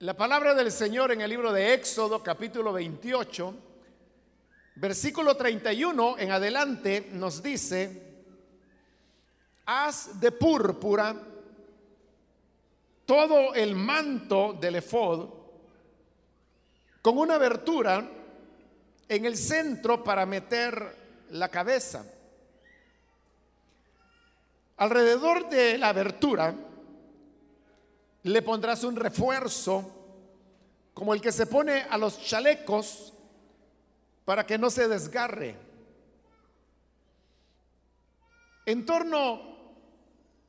La palabra del Señor en el libro de Éxodo capítulo 28, versículo 31 en adelante nos dice, haz de púrpura todo el manto del efod con una abertura en el centro para meter la cabeza. Alrededor de la abertura le pondrás un refuerzo como el que se pone a los chalecos para que no se desgarre. En torno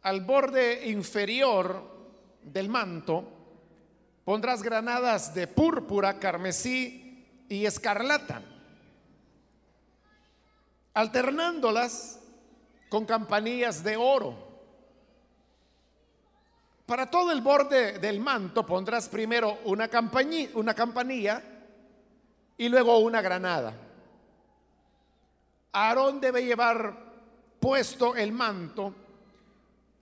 al borde inferior del manto pondrás granadas de púrpura, carmesí y escarlata, alternándolas con campanillas de oro. Para todo el borde del manto pondrás primero una, una campanilla y luego una granada. Aarón debe llevar puesto el manto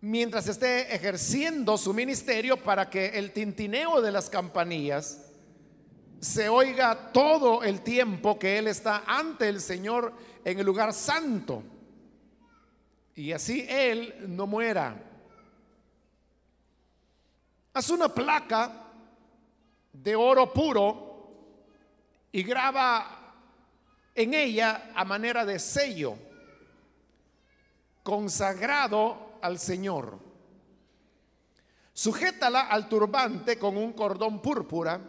mientras esté ejerciendo su ministerio para que el tintineo de las campanillas se oiga todo el tiempo que él está ante el Señor en el lugar santo. Y así él no muera. Haz una placa de oro puro y graba en ella a manera de sello consagrado al Señor. Sujétala al turbante con un cordón púrpura,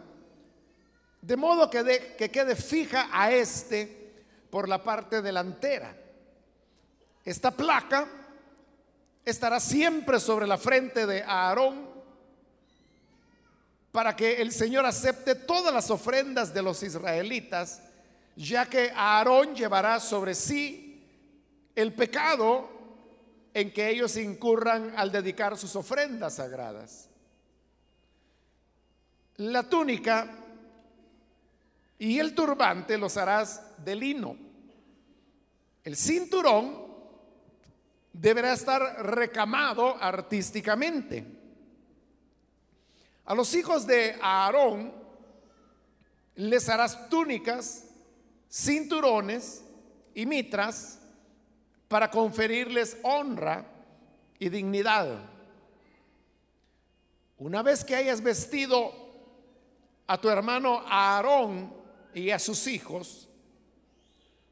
de modo que, que quede fija a este por la parte delantera. Esta placa estará siempre sobre la frente de Aarón para que el Señor acepte todas las ofrendas de los israelitas, ya que Aarón llevará sobre sí el pecado en que ellos incurran al dedicar sus ofrendas sagradas. La túnica y el turbante los harás de lino. El cinturón deberá estar recamado artísticamente. A los hijos de Aarón les harás túnicas, cinturones y mitras para conferirles honra y dignidad. Una vez que hayas vestido a tu hermano Aarón y a sus hijos,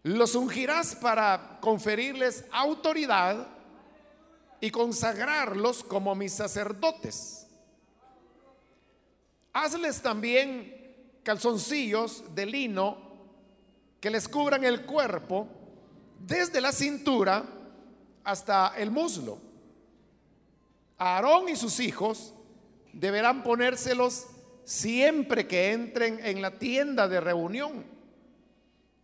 los ungirás para conferirles autoridad y consagrarlos como mis sacerdotes. Hazles también calzoncillos de lino que les cubran el cuerpo desde la cintura hasta el muslo. Aarón y sus hijos deberán ponérselos siempre que entren en la tienda de reunión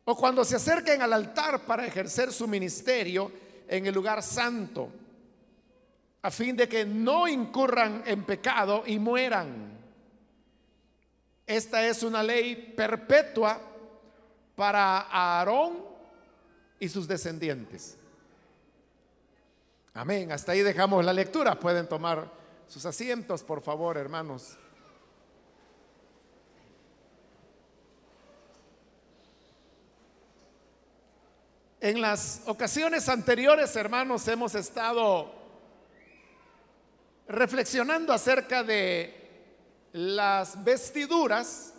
o cuando se acerquen al altar para ejercer su ministerio en el lugar santo, a fin de que no incurran en pecado y mueran. Esta es una ley perpetua para Aarón y sus descendientes. Amén. Hasta ahí dejamos la lectura. Pueden tomar sus asientos, por favor, hermanos. En las ocasiones anteriores, hermanos, hemos estado reflexionando acerca de las vestiduras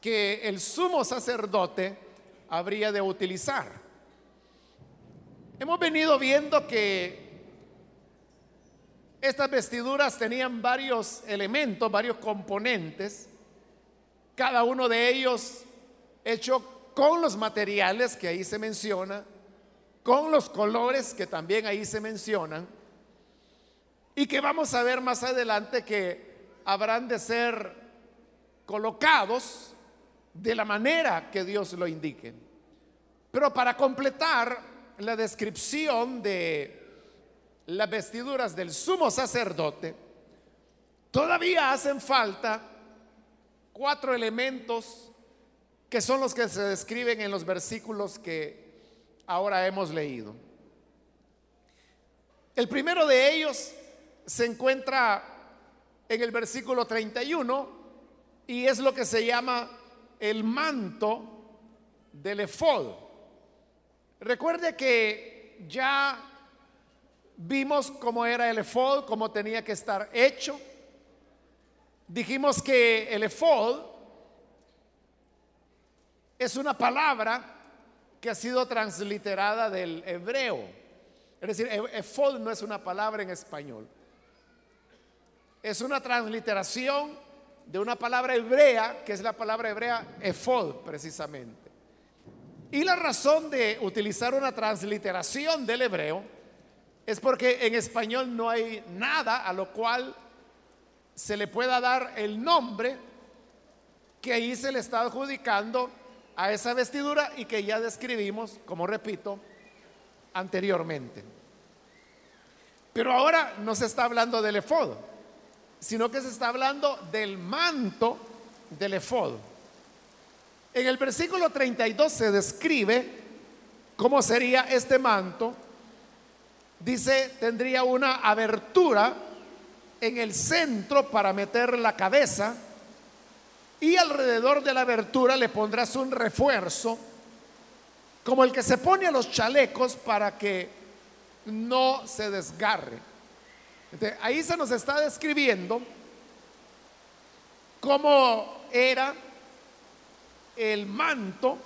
que el sumo sacerdote habría de utilizar. Hemos venido viendo que estas vestiduras tenían varios elementos, varios componentes, cada uno de ellos hecho con los materiales que ahí se menciona, con los colores que también ahí se mencionan, y que vamos a ver más adelante que habrán de ser colocados de la manera que Dios lo indique. Pero para completar la descripción de las vestiduras del sumo sacerdote, todavía hacen falta cuatro elementos que son los que se describen en los versículos que ahora hemos leído. El primero de ellos se encuentra en el versículo 31 y es lo que se llama el manto del efod. Recuerde que ya vimos cómo era el efod, cómo tenía que estar hecho. Dijimos que el efod es una palabra que ha sido transliterada del hebreo. Es decir, e-, efod no es una palabra en español. Es una transliteración de una palabra hebrea, que es la palabra hebrea efod precisamente. Y la razón de utilizar una transliteración del hebreo es porque en español no hay nada a lo cual se le pueda dar el nombre que ahí se le está adjudicando a esa vestidura y que ya describimos, como repito, anteriormente. Pero ahora no se está hablando del efod, sino que se está hablando del manto del efod. En el versículo 32 se describe cómo sería este manto. Dice, tendría una abertura en el centro para meter la cabeza y alrededor de la abertura le pondrás un refuerzo, como el que se pone a los chalecos para que no se desgarre. Ahí se nos está describiendo cómo era el manto.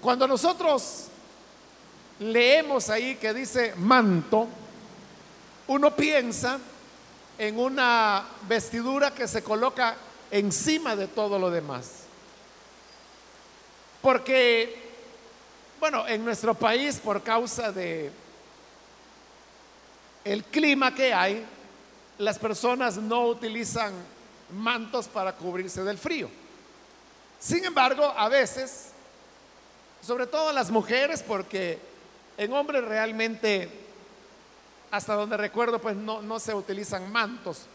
Cuando nosotros leemos ahí que dice manto, uno piensa en una vestidura que se coloca encima de todo lo demás. Porque, bueno, en nuestro país, por causa de el clima que hay, las personas no utilizan mantos para cubrirse del frío. Sin embargo, a veces, sobre todo las mujeres, porque en hombres realmente, hasta donde recuerdo, pues no, no se utilizan mantos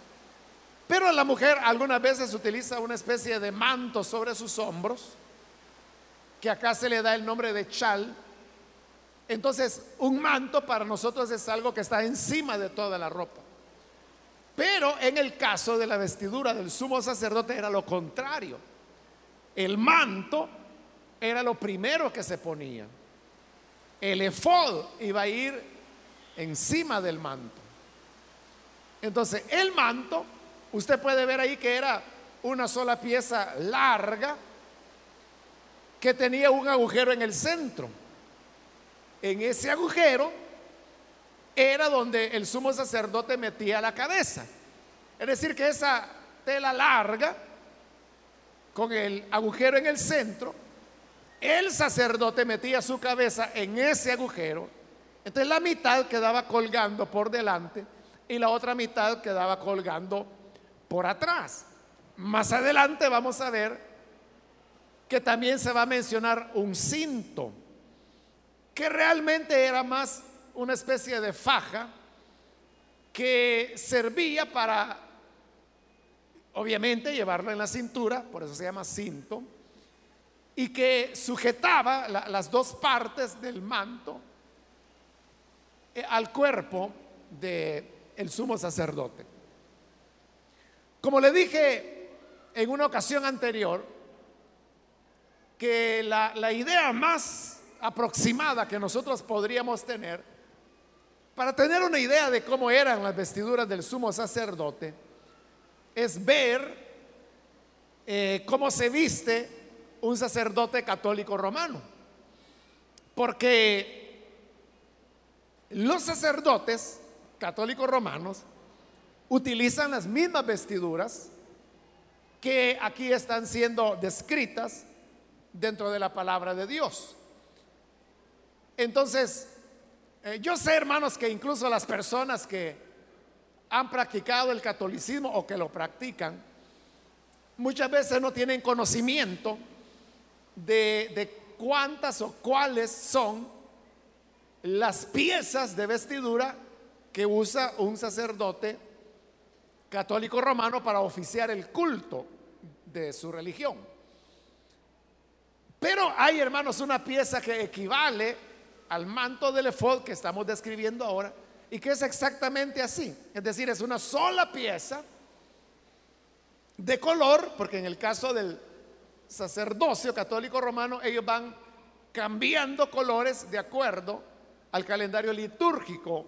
pero la mujer algunas veces utiliza una especie de manto sobre sus hombros, que acá se le da el nombre de chal. Entonces, un manto para nosotros es algo que está encima de toda la ropa. Pero en el caso de la vestidura del sumo sacerdote era lo contrario. El manto era lo primero que se ponía. El efod iba a ir encima del manto. Entonces, el manto Usted puede ver ahí que era una sola pieza larga que tenía un agujero en el centro. En ese agujero era donde el sumo sacerdote metía la cabeza. Es decir, que esa tela larga, con el agujero en el centro, el sacerdote metía su cabeza en ese agujero. Entonces la mitad quedaba colgando por delante y la otra mitad quedaba colgando por atrás. Más adelante vamos a ver que también se va a mencionar un cinto, que realmente era más una especie de faja que servía para, obviamente, llevarlo en la cintura, por eso se llama cinto, y que sujetaba las dos partes del manto eh, al cuerpo del el sumo sacerdote. Como le dije en una ocasión anterior, que la, idea más aproximada que nosotros podríamos tener, para tener una idea de cómo eran las vestiduras del sumo sacerdote, es ver eh, cómo se viste un sacerdote católico romano. Porque los sacerdotes católicos romanos utilizan las mismas vestiduras que aquí están siendo descritas dentro de la palabra de Dios. Entonces, eh, yo sé, hermanos, que incluso las personas que han practicado el catolicismo o que lo practican, muchas veces no tienen conocimiento de, de cuántas o cuáles son las piezas de vestidura que usa un sacerdote católico romano para oficiar el culto de su religión. Pero hay, hermanos, una pieza que equivale al manto del efod que estamos describiendo ahora y que es exactamente así. Es decir, es una sola pieza de color, porque en el caso del sacerdocio católico romano, ellos van cambiando colores de acuerdo al calendario litúrgico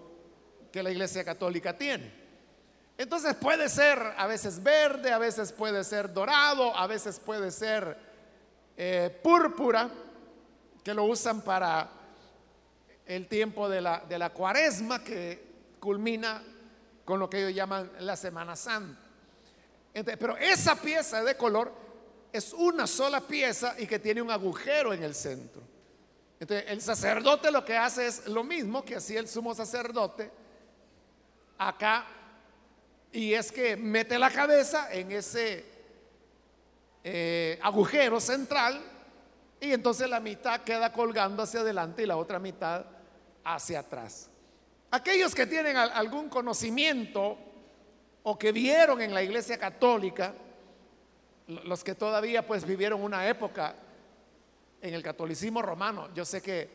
que la Iglesia Católica tiene. Entonces puede ser a veces verde, a veces puede ser dorado, a veces puede ser eh, púrpura, que lo usan para el tiempo de la, de la cuaresma, que culmina con lo que ellos llaman la Semana Santa. pero esa pieza de color es una sola pieza y que tiene un agujero en el centro. Entonces, el sacerdote lo que hace es lo mismo que hacía el sumo sacerdote acá, y es que mete la cabeza en ese eh, agujero central y entonces la mitad queda colgando hacia adelante y la otra mitad hacia atrás. Aquellos que tienen algún conocimiento o que vieron en la iglesia católica, los que todavía pues vivieron una época en el catolicismo romano, yo sé que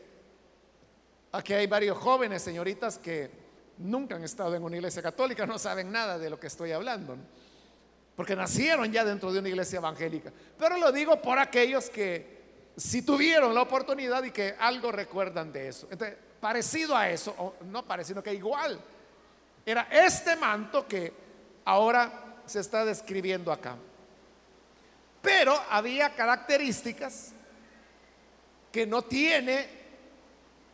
aquí hay varios jóvenes, señoritas, que nunca han estado en una iglesia católica, no saben nada de lo que estoy hablando, porque nacieron ya dentro de una iglesia evangélica. Pero lo digo por aquellos que si tuvieron la oportunidad y que algo recuerdan de eso. Parecido a eso, o no parecido, que igual. Era este manto que ahora se está describiendo acá. Pero había características que no tiene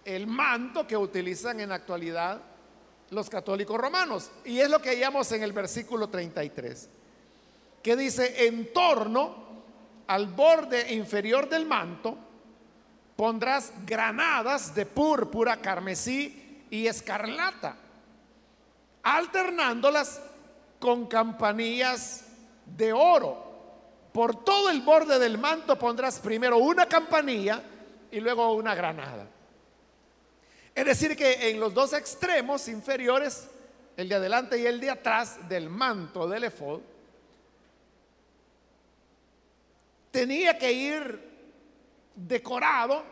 el manto que utilizan en la actualidad los católicos romanos. Y es lo que hallamos en el versículo 33, que dice, en torno al borde inferior del manto, pondrás granadas de púrpura, carmesí y escarlata, alternándolas con campanillas de oro. Por todo el borde del manto pondrás primero una campanilla y luego una granada. Es decir, que en los dos extremos inferiores, el de adelante y el de atrás del manto del efod, tenía que ir decorado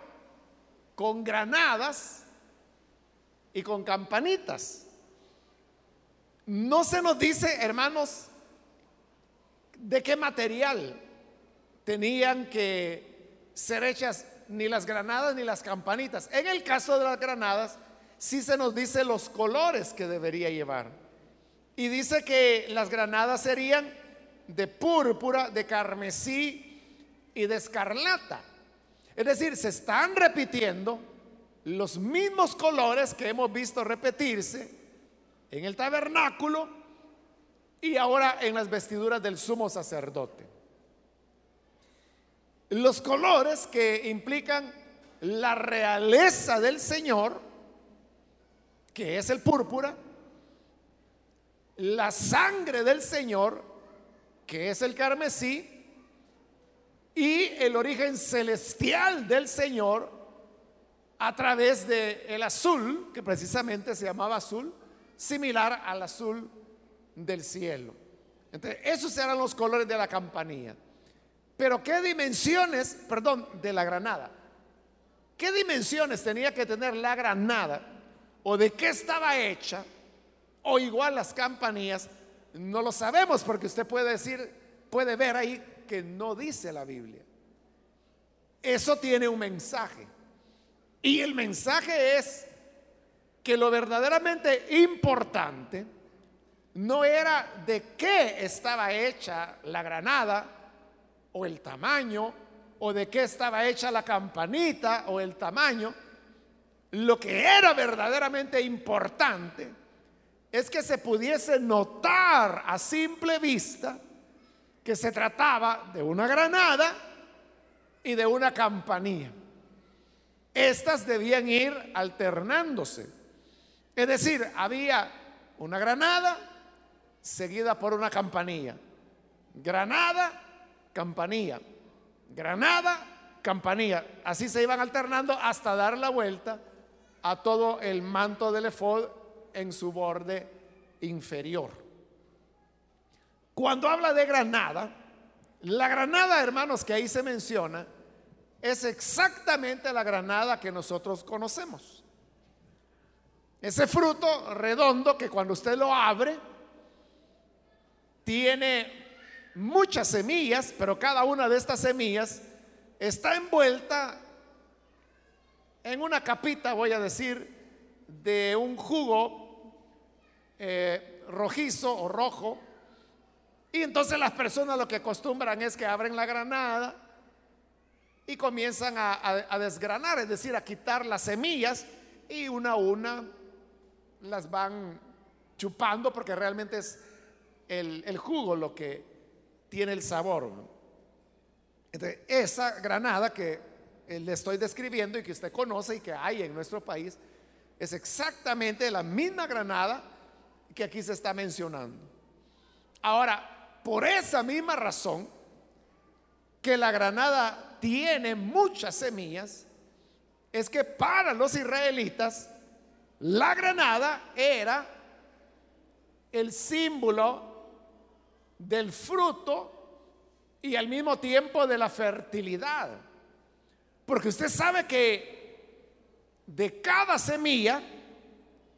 con granadas y con campanitas. No se nos dice, hermanos, de qué material tenían que ser hechas ni las granadas ni las campanitas. En el caso de las granadas, sí se nos dice los colores que debería llevar. Y dice que las granadas serían de púrpura, de carmesí y de escarlata. Es decir, se están repitiendo los mismos colores que hemos visto repetirse en el tabernáculo y ahora en las vestiduras del sumo sacerdote. Los colores que implican la realeza del Señor, que es el púrpura, la sangre del Señor, que es el carmesí, y el origen celestial del Señor a través del el azul, que precisamente se llamaba azul, similar al azul del cielo. Entonces, esos eran los colores de la campanilla. Pero ¿qué dimensiones, perdón, de la granada? ¿Qué dimensiones tenía que tener la granada? ¿O de qué estaba hecha? O igual las campanillas, no lo sabemos porque usted puede decir, puede ver ahí que no dice la Biblia. Eso tiene un mensaje. Y el mensaje es que lo verdaderamente importante no era de qué estaba hecha la granada o el tamaño, o de qué estaba hecha la campanita o el tamaño. Lo que era verdaderamente importante es que se pudiese notar a simple vista que se trataba de una granada y de una campanilla. Estas debían ir alternándose. Es decir, había una granada seguida por una campanilla. Granada, campanilla. Granada, campanilla. Así se iban alternando hasta dar la vuelta a todo el manto del efod en su borde inferior. Cuando habla de granada, la granada, hermanos, que ahí se menciona, es exactamente la granada que nosotros conocemos. Ese fruto redondo que cuando usted lo abre, tiene muchas semillas, pero cada una de estas semillas está envuelta en una capita, voy a decir, de un jugo eh, rojizo o rojo. Y entonces las personas lo que acostumbran es que abren la granada y comienzan a, desgranar, es decir, a quitar las semillas y una a una las van chupando porque realmente es el, el jugo lo que tiene el sabor. Entonces, esa granada que le estoy describiendo y que usted conoce y que hay en nuestro país, es exactamente la misma granada que aquí se está mencionando. Ahora, por esa misma razón, que la granada tiene muchas semillas, es que para los israelitas la granada era el símbolo del fruto y al mismo tiempo de la fertilidad. Porque usted sabe que de cada semilla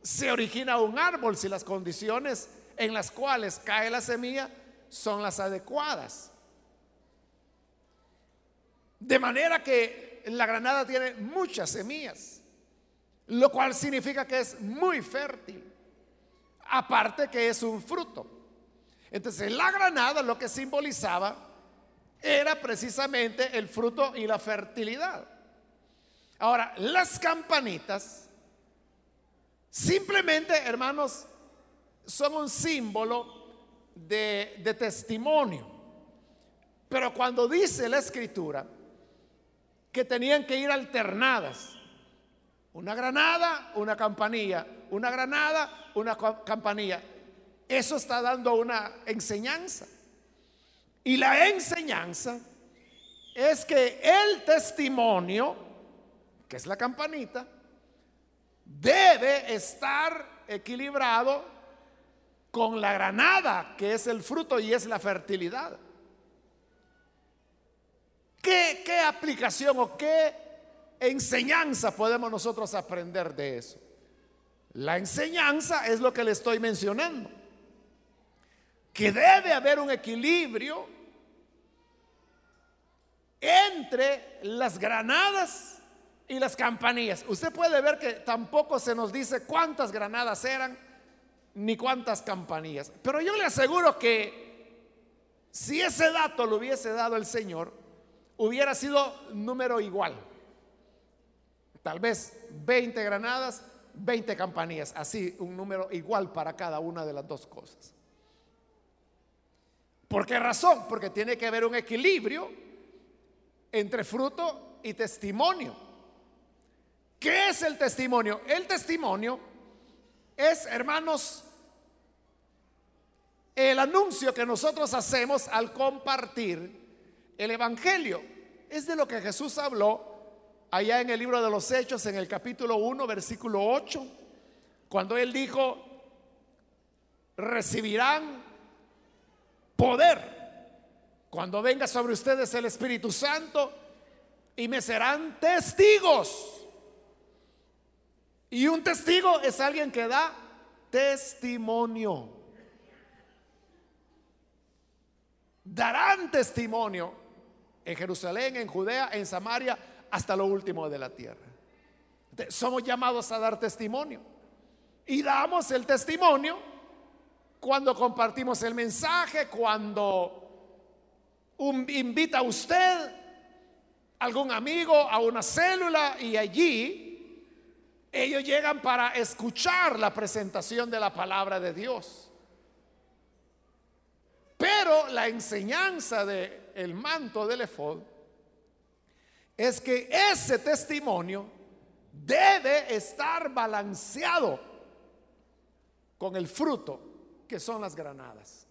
se origina un árbol si las condiciones en las cuales cae la semilla son las adecuadas. De manera que la granada tiene muchas semillas, lo cual significa que es muy fértil, aparte que es un fruto. Entonces la granada lo que simbolizaba era precisamente el fruto y la fertilidad. Ahora, las campanitas simplemente, hermanos, son un símbolo de, testimonio. Pero cuando dice la escritura que tenían que ir alternadas, una granada, una campanilla, una granada, una campanilla, eso está dando una enseñanza. Y la enseñanza es que el testimonio, que es la campanita, debe estar equilibrado con la granada, que es el fruto y es la fertilidad. ¿Qué, qué aplicación o qué enseñanza podemos nosotros aprender de eso? La enseñanza es lo que le estoy mencionando que debe haber un equilibrio entre las granadas y las campanillas. Usted puede ver que tampoco se nos dice cuántas granadas eran ni cuántas campanillas. Pero yo le aseguro que si ese dato lo hubiese dado el Señor, hubiera sido número igual. Tal vez 20 granadas, 20 campanillas. Así, un número igual para cada una de las dos cosas. ¿Por qué razón? Porque tiene que haber un equilibrio entre fruto y testimonio. ¿Qué es el testimonio? El testimonio es, hermanos, el anuncio que nosotros hacemos al compartir el Evangelio. Es de lo que Jesús habló allá en el libro de los Hechos, en el capítulo 1, versículo 8, cuando él dijo, recibirán poder cuando venga sobre ustedes el Espíritu Santo y me serán testigos. Y un testigo es alguien que da testimonio. Darán testimonio en Jerusalén, en Judea, en Samaria, hasta lo último de la tierra. Somos llamados a dar testimonio. Y damos el testimonio cuando compartimos el mensaje, cuando invita a usted, algún amigo, a una célula y allí ellos llegan para escuchar la presentación de la palabra de Dios. Pero la enseñanza del el manto del efod es que ese testimonio debe estar balanceado con el fruto que son las granadas.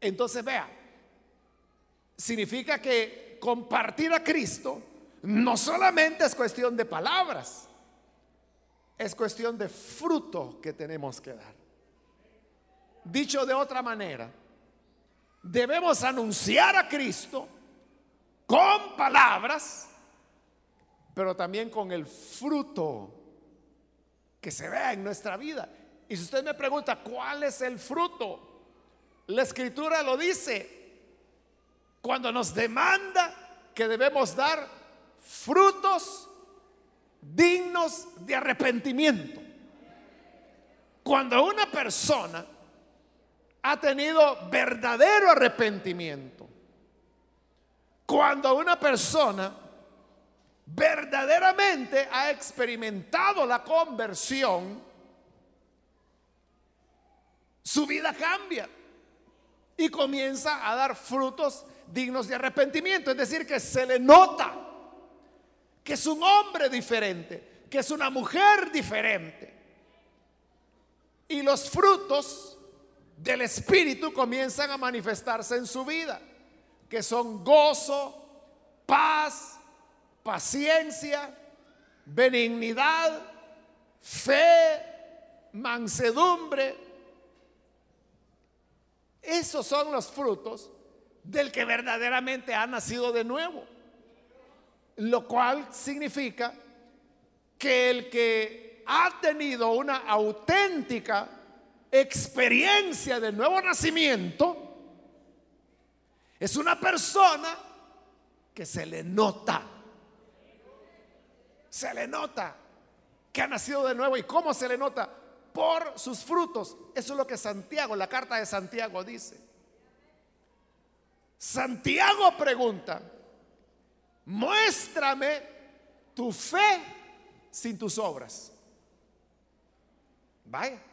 Entonces vea, significa que compartir a Cristo no solamente es cuestión de palabras, es cuestión de fruto que tenemos que dar. Dicho de otra manera, debemos anunciar a Cristo con palabras, pero también con el fruto que se vea en nuestra vida. Y si usted me pregunta, ¿cuál es el fruto? La escritura lo dice cuando nos demanda que debemos dar frutos dignos de arrepentimiento. Cuando una persona ha tenido verdadero arrepentimiento, cuando una persona verdaderamente ha experimentado la conversión, su vida cambia y comienza a dar frutos dignos de arrepentimiento. Es decir, que se le nota que es un hombre diferente, que es una mujer diferente. Y los frutos del Espíritu comienzan a manifestarse en su vida, que son gozo, paz, paciencia, benignidad, fe, mansedumbre. Esos son los frutos del que verdaderamente ha nacido de nuevo. Lo cual significa que el que ha tenido una auténtica experiencia de nuevo nacimiento es una persona que se le nota. Se le nota que ha nacido de nuevo. ¿Y cómo se le nota? Por sus frutos. Eso es lo que Santiago, la carta de Santiago dice. Santiago pregunta, muéstrame tu fe sin tus obras. Vaya.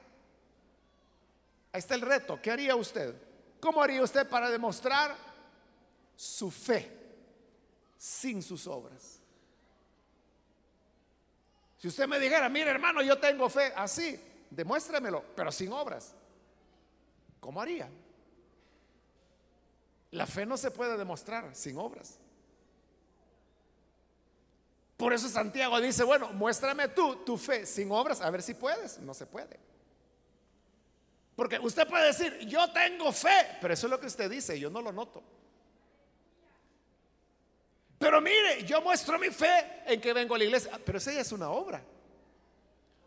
Ahí está el reto. ¿Qué haría usted? ¿Cómo haría usted para demostrar su fe sin sus obras? Si usted me dijera, mire hermano, yo tengo fe así, demuéstremelo, pero sin obras. ¿Cómo haría? La fe no se puede demostrar sin obras. Por eso Santiago dice, bueno, muéstrame tú tu fe sin obras, a ver si puedes. No se puede. Porque usted puede decir, yo tengo fe, pero eso es lo que usted dice, yo no lo noto. Pero mire, yo muestro mi fe en que vengo a la iglesia, pero esa ya es una obra.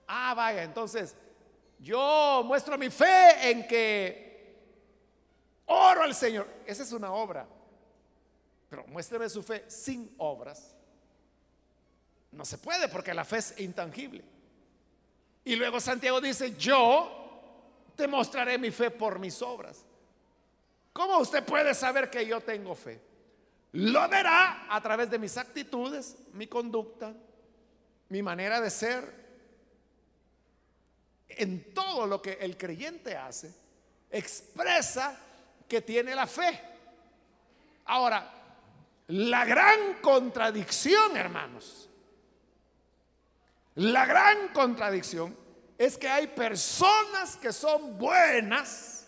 Ah, vaya, entonces, yo muestro mi fe en que oro al Señor. Esa es una obra. Pero muéstreme su fe sin obras. No se puede porque la fe es intangible. Y luego Santiago dice, yo te mostraré mi fe por mis obras. ¿Cómo usted puede saber que yo tengo fe? Lo verá a través de mis actitudes, mi conducta, mi manera de ser. En todo lo que el creyente hace, expresa que tiene la fe. Ahora, la gran contradicción, hermanos, la gran contradicción es que hay personas que son buenas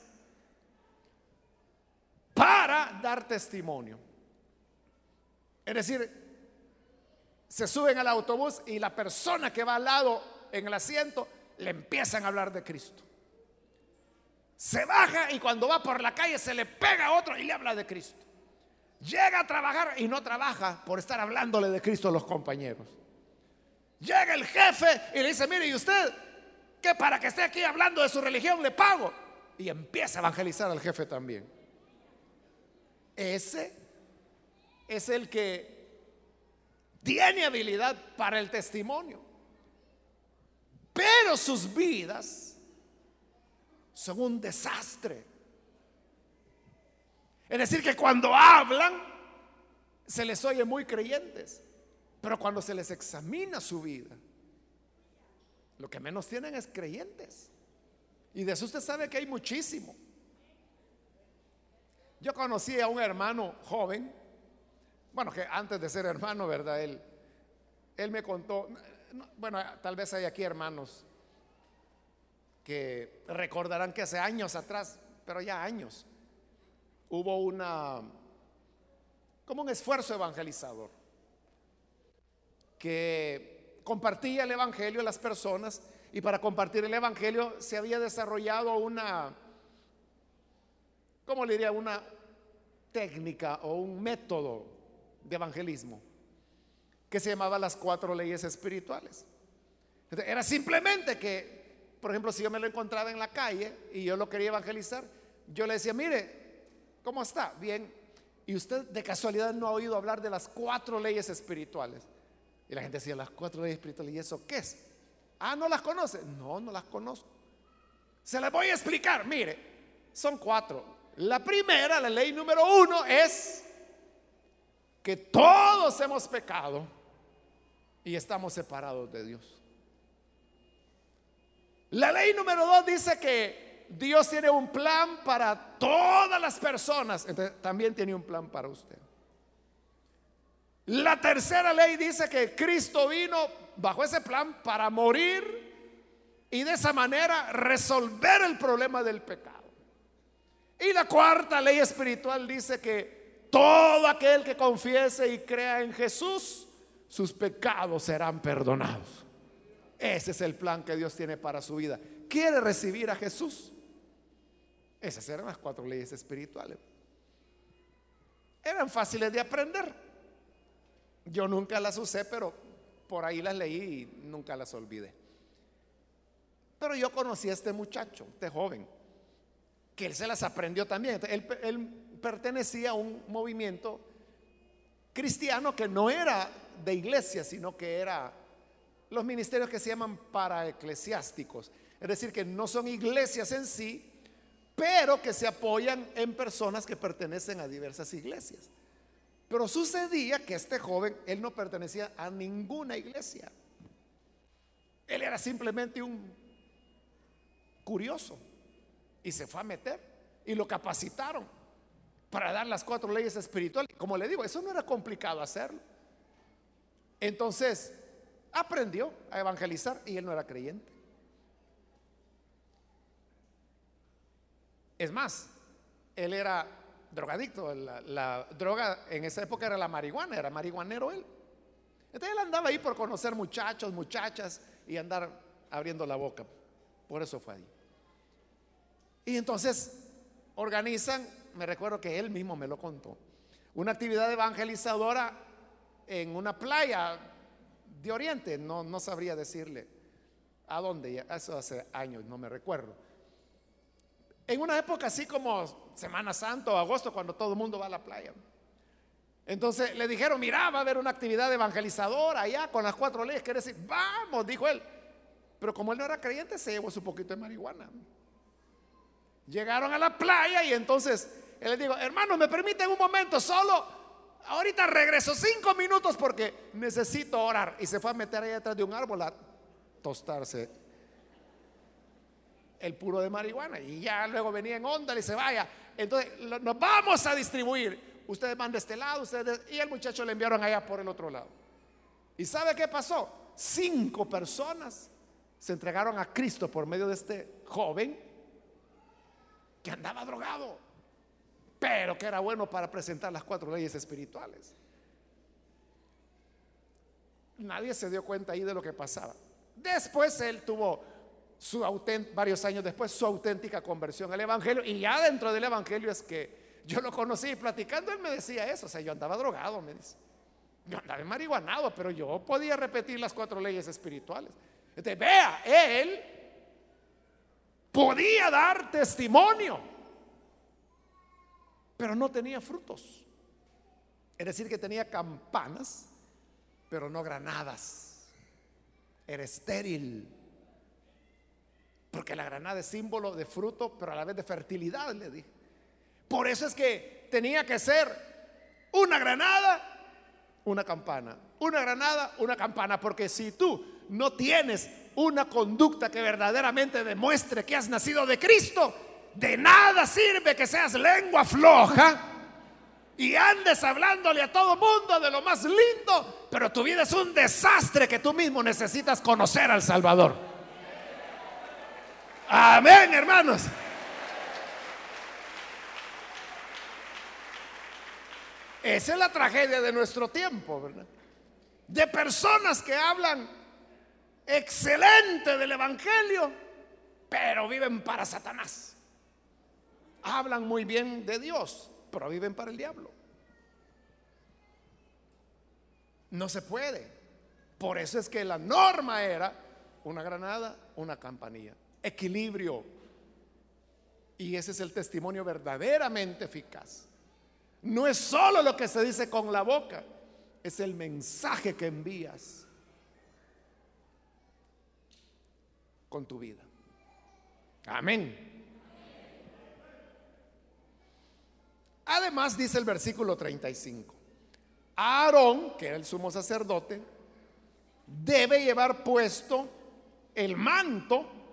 para dar testimonio. Es decir, se suben al autobús y la persona que va al lado en el asiento le empiezan a hablar de Cristo se baja y cuando va por la calle se le pega a otro y le habla de Cristo. Llega a trabajar y no trabaja por estar hablándole de Cristo a los compañeros. Llega el jefe y le dice, mire, ¿y usted que para que esté aquí hablando de su religión le pago? Y empieza a evangelizar al jefe también. Ese es el que tiene habilidad para el testimonio. Pero sus vidas son un desastre. Es decir, que cuando hablan, se les oye muy creyentes, pero cuando se les examina su vida, lo que menos tienen es creyentes. Y de eso usted sabe que hay muchísimo. Yo conocí a un hermano joven, bueno, que antes de ser hermano, ¿verdad? Él, él me contó, bueno, tal vez hay aquí hermanos que recordarán que hace años atrás, pero ya años, hubo una, como un esfuerzo evangelizador, que compartía el Evangelio a las personas y para compartir el Evangelio se había desarrollado una, ¿cómo le diría? Una técnica o un método de evangelismo que se llamaba las cuatro leyes espirituales. Era simplemente que por ejemplo, si yo me lo encontraba en la calle y yo lo quería evangelizar, yo le decía, mire, ¿cómo está? Bien. Y usted de casualidad no ha oído hablar de las cuatro leyes espirituales. Y la gente decía, las cuatro leyes espirituales, ¿y eso qué es? Ah, ¿no las conoce? No, no las conozco. Se las voy a explicar. Mire, son cuatro. La primera, la ley número uno, es que todos hemos pecado y estamos separados de Dios. La ley número dos dice que Dios tiene un plan para todas las personas. Entonces, también tiene un plan para usted. La tercera ley dice que Cristo vino bajo ese plan para morir y de esa manera resolver el problema del pecado. Y la cuarta ley espiritual dice que todo aquel que confiese y crea en Jesús, sus pecados serán perdonados. Ese es el plan que Dios tiene para su vida. ¿Quiere recibir a Jesús? Esas eran las cuatro leyes espirituales. Eran fáciles de aprender. Yo nunca las usé, pero por ahí las leí y nunca las olvidé. Pero yo conocí a este muchacho, este joven, que él se las aprendió también. Él, pertenecía a un movimiento cristiano que no era de iglesia, sino que era los ministerios que se llaman paraeclesiásticos. Es decir, que no son iglesias en sí, pero que se apoyan en personas que pertenecen a diversas iglesias. Pero sucedía que este joven, él no pertenecía a ninguna iglesia. Él era simplemente un curioso y se fue a meter y lo capacitaron para dar las cuatro leyes espirituales. Como le digo, eso no era complicado hacerlo. Entonces, aprendió a evangelizar y él no era creyente. Es más, él era drogadicto. La, droga en esa época era la marihuana, era marihuanero él. Entonces él andaba ahí por conocer muchachos, muchachas y andar abriendo la boca. Por eso fue ahí. Y entonces organizan, me recuerdo que él mismo me lo contó, una actividad evangelizadora en una playa de Oriente, no, no sabría decirle a dónde, eso hace años, no me recuerdo. En una época así como Semana Santa o agosto, cuando todo el mundo va a la playa. Entonces le dijeron, mira, va a haber una actividad evangelizadora allá con las cuatro leyes. Quiere decir, vamos, dijo él. Pero como él no era creyente, se llevó su poquito de marihuana. Llegaron a la playa y entonces él le dijo, hermano, ¿me permiten un momento solo? Ahorita regreso cinco minutos porque necesito orar. Y se fue a meter ahí detrás de un árbol a tostarse el puro de marihuana. Y ya luego venía en onda y se vaya. Entonces nos vamos a distribuir. Ustedes van de este lado, ustedes. Y el muchacho le enviaron allá por el otro lado. ¿Y sabe qué pasó? Cinco personas se entregaron a Cristo por medio de este joven que andaba drogado, pero que era bueno para presentar las cuatro leyes espirituales. Nadie se dio cuenta ahí de lo que pasaba. Después él tuvo su varios años después, su auténtica conversión al Evangelio. Y ya dentro del Evangelio es que yo lo conocí y platicando él me decía eso. O sea, yo andaba drogado, me dice. Yo andaba marihuanado, pero yo podía repetir las cuatro leyes espirituales. Entonces, vea, él podía dar testimonio, pero no tenía frutos. Es decir, que tenía campanas, pero no granadas. Era estéril. Porque la granada es símbolo de fruto, pero a la vez de fertilidad, le dije. Por eso es que tenía que ser una granada, una campana. Una granada, una campana. Porque si tú no tienes una conducta que verdaderamente demuestre que has nacido de Cristo, de nada sirve que seas lengua floja y andes hablándole a todo mundo de lo más lindo, pero tu vida es un desastre que tú mismo necesitas conocer al Salvador. Amén, hermanos. Esa es la tragedia de nuestro tiempo, ¿verdad? De personas que hablan excelente del Evangelio, pero viven para Satanás. Hablan muy bien de Dios, pero viven para el diablo. No se puede. Por eso es que la norma era una granada, una campanilla equilibrio. Y ese es el testimonio verdaderamente eficaz. No es solo lo que se dice con la boca, es el mensaje que envías con tu vida. Amén. Además dice el versículo 35, Aarón, que era el sumo sacerdote, debe llevar puesto el manto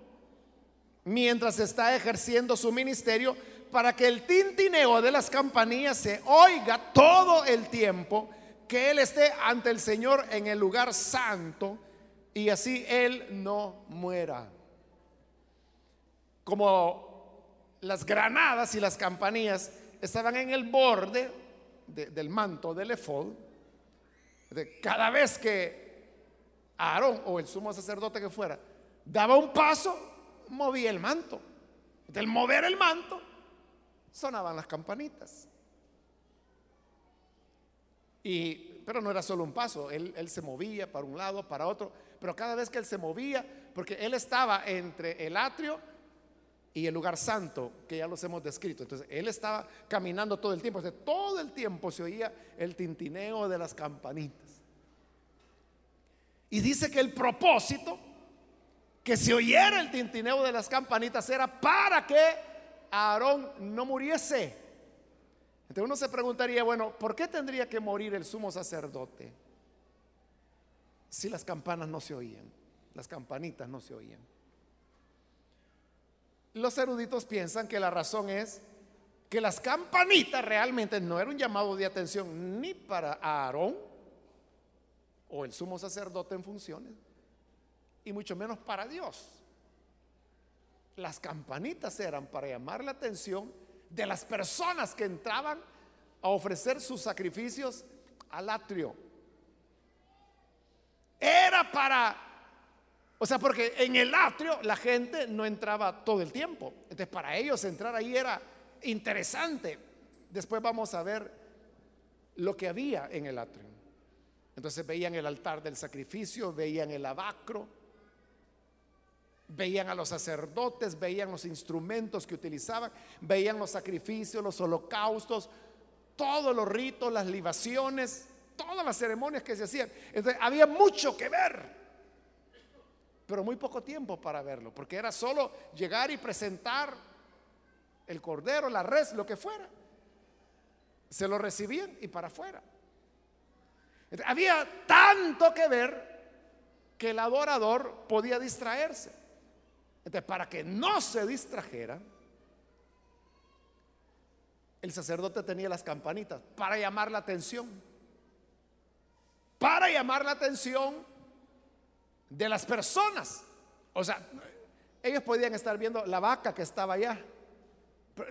mientras está ejerciendo su ministerio para que el tintineo de las campanillas se oiga todo el tiempo que él esté ante el Señor en el lugar santo y así él no muera. Como las granadas y las campanillas estaban en el borde del manto del efod, de cada vez que Aarón o el sumo sacerdote que fuera daba un paso, movía el manto. Del mover el manto, sonaban las campanitas. Y, pero no era solo un paso, él, él, se movía para un lado, para otro, pero cada vez que él se movía, porque él estaba entre el atrio y el lugar santo, que ya los hemos descrito. Entonces, él estaba caminando todo el tiempo, todo el tiempo se oía el tintineo de las campanitas. Y dice que el propósito, que se oyera el tintineo de las campanitas, era para que Aarón no muriese. Entonces uno se preguntaría, bueno, ¿por qué tendría que morir el sumo sacerdote si las campanas no se oían? Las campanitas no se oían. Los eruditos piensan que la razón es que las campanitas realmente no era un llamado de atención ni para Aarón o el sumo sacerdote en funciones, y mucho menos para Dios. Las campanitas eran para llamar la atención de las personas que entraban a ofrecer sus sacrificios al atrio. Era para o sea, porque en el atrio la gente no entraba todo el tiempo. Entonces, para ellos entrar ahí era interesante. Después vamos a ver lo que había en el atrio. Entonces veían el altar del sacrificio, veían el abacro, veían a los sacerdotes, veían los instrumentos que utilizaban, veían los sacrificios, los holocaustos, todos los ritos, las libaciones, todas las ceremonias que se hacían. Entonces había mucho que ver pero muy poco tiempo para verlo, porque era solo llegar y presentar el cordero, la res, lo que fuera. Se lo recibían y para afuera. había tanto que ver que el adorador podía distraerse. Entonces, para que no se distrajera, el sacerdote tenía las campanitas para llamar la atención. Para llamar la atención de las personas. O sea, ellos podían estar viendo la vaca que estaba allá.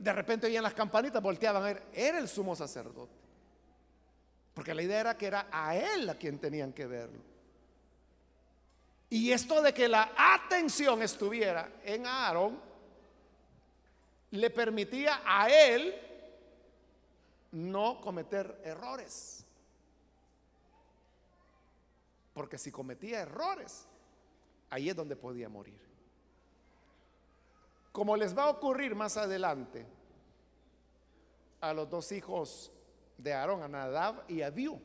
de repente oían las campanitas, volteaban a ver, era el sumo sacerdote. Porque la idea era que era a él a quien tenían que verlo. Y esto de que la atención estuviera en Aarón, le permitía a él no cometer errores. Porque si cometía errores, ahí es donde podía morir. Como les va a ocurrir más adelante a los dos hijos de Aarón, a Nadab y a Abiú,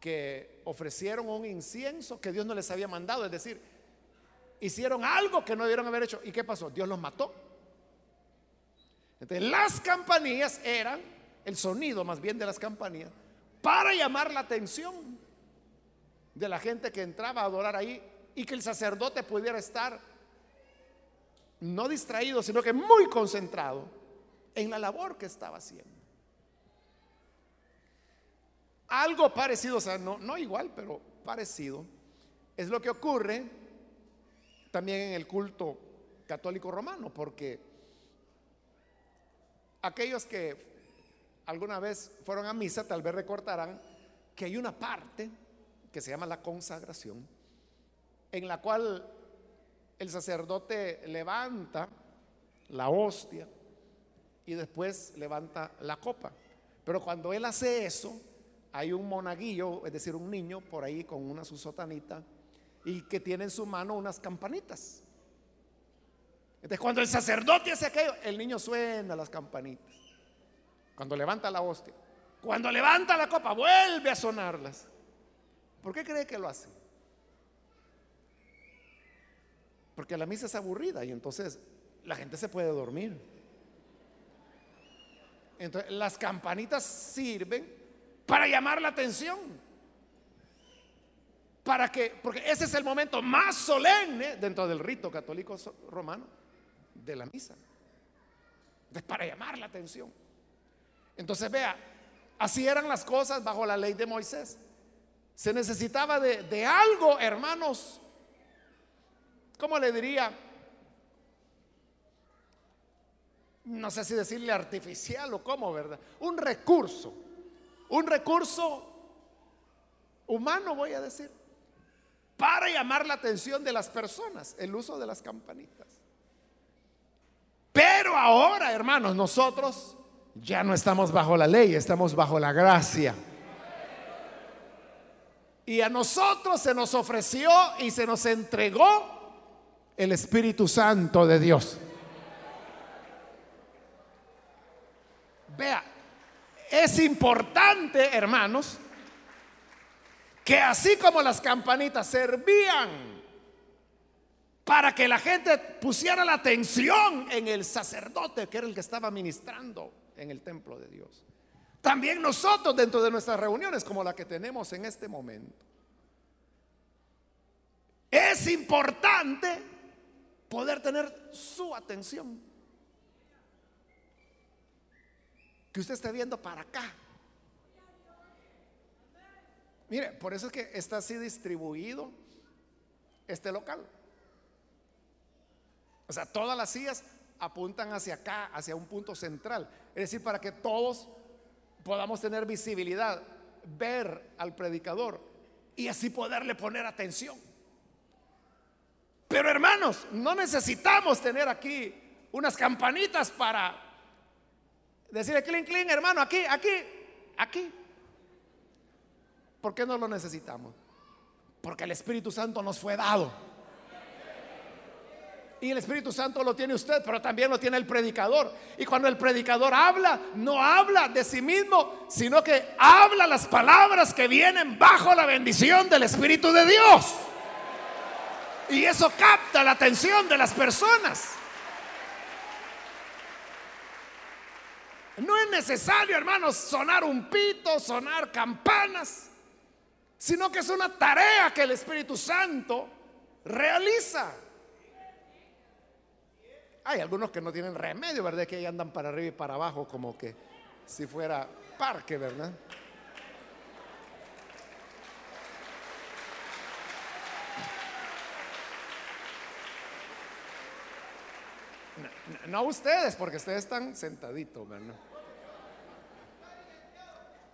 que ofrecieron un incienso que Dios no les había mandado, es decir, hicieron algo que no debieron haber hecho. ¿Y qué pasó? Dios los mató. Entonces, las campanillas eran el sonido más bien de las campanillas para llamar la atención de la gente que entraba a adorar ahí y que el sacerdote pudiera estar no distraído, sino que muy concentrado en la labor que estaba haciendo. Algo parecido, o sea, no, no igual, pero parecido, es lo que ocurre también en el culto católico romano, porque aquellos que alguna vez fueron a misa tal vez recordarán que hay una parte que se llama la consagración, en la cual el sacerdote levanta la hostia y después levanta la copa. Pero cuando él hace eso, hay un monaguillo, es decir, un niño por ahí con una su sotanita y que tiene en su mano unas campanitas. Entonces, cuando el sacerdote hace aquello, el niño suena las campanitas. Cuando levanta la hostia. Cuando levanta la copa, vuelve a sonarlas. ¿Por qué cree que lo hace? Porque la misa es aburrida y entonces la gente se puede dormir. Entonces, las campanitas sirven para llamar la atención. Para que, porque ese es el momento más solemne dentro del rito católico romano de la misa. para llamar la atención. Entonces, vea, así eran las cosas bajo la ley de Moisés. Se necesitaba de, de algo, hermanos. ¿Cómo le diría? no sé si decirle artificial o cómo, ¿verdad? Un recurso, un recurso humano, voy a decir, para llamar la atención de las personas, el uso de las campanitas. Pero ahora, hermanos, nosotros ya no estamos bajo la ley, estamos bajo la gracia. Y a nosotros se nos ofreció y se nos entregó el Espíritu Santo de Dios. Vea, es importante, hermanos, que así como las campanitas servían para que la gente pusiera la atención en el sacerdote, que era el que estaba ministrando en el templo de Dios. También nosotros dentro de nuestras reuniones, como la que tenemos en este momento, es importante poder tener su atención. Que usted esté viendo para acá. Mire, por eso es que está así distribuido este local. O sea, todas las sillas apuntan hacia acá, hacia un punto central. Es decir, para que todos podamos tener visibilidad, ver al predicador y así poderle poner atención. Pero hermanos, no necesitamos tener aquí unas campanitas para Decirle, clean, clean, hermano, aquí, aquí, aquí. ¿Por qué no lo necesitamos? Porque el Espíritu Santo nos fue dado. Y el Espíritu Santo lo tiene usted, pero también lo tiene el predicador. Y cuando el predicador habla, no habla de sí mismo, sino que habla las palabras que vienen bajo la bendición del Espíritu de Dios. Y eso capta la atención de las personas. No es necesario, hermanos, sonar un pito, sonar campanas, sino que es una tarea que el Espíritu Santo realiza. Hay algunos que no tienen remedio, ¿verdad? Que andan para arriba y para abajo como que si fuera parque, ¿verdad? No, ustedes, porque ustedes están sentaditos, ¿verdad?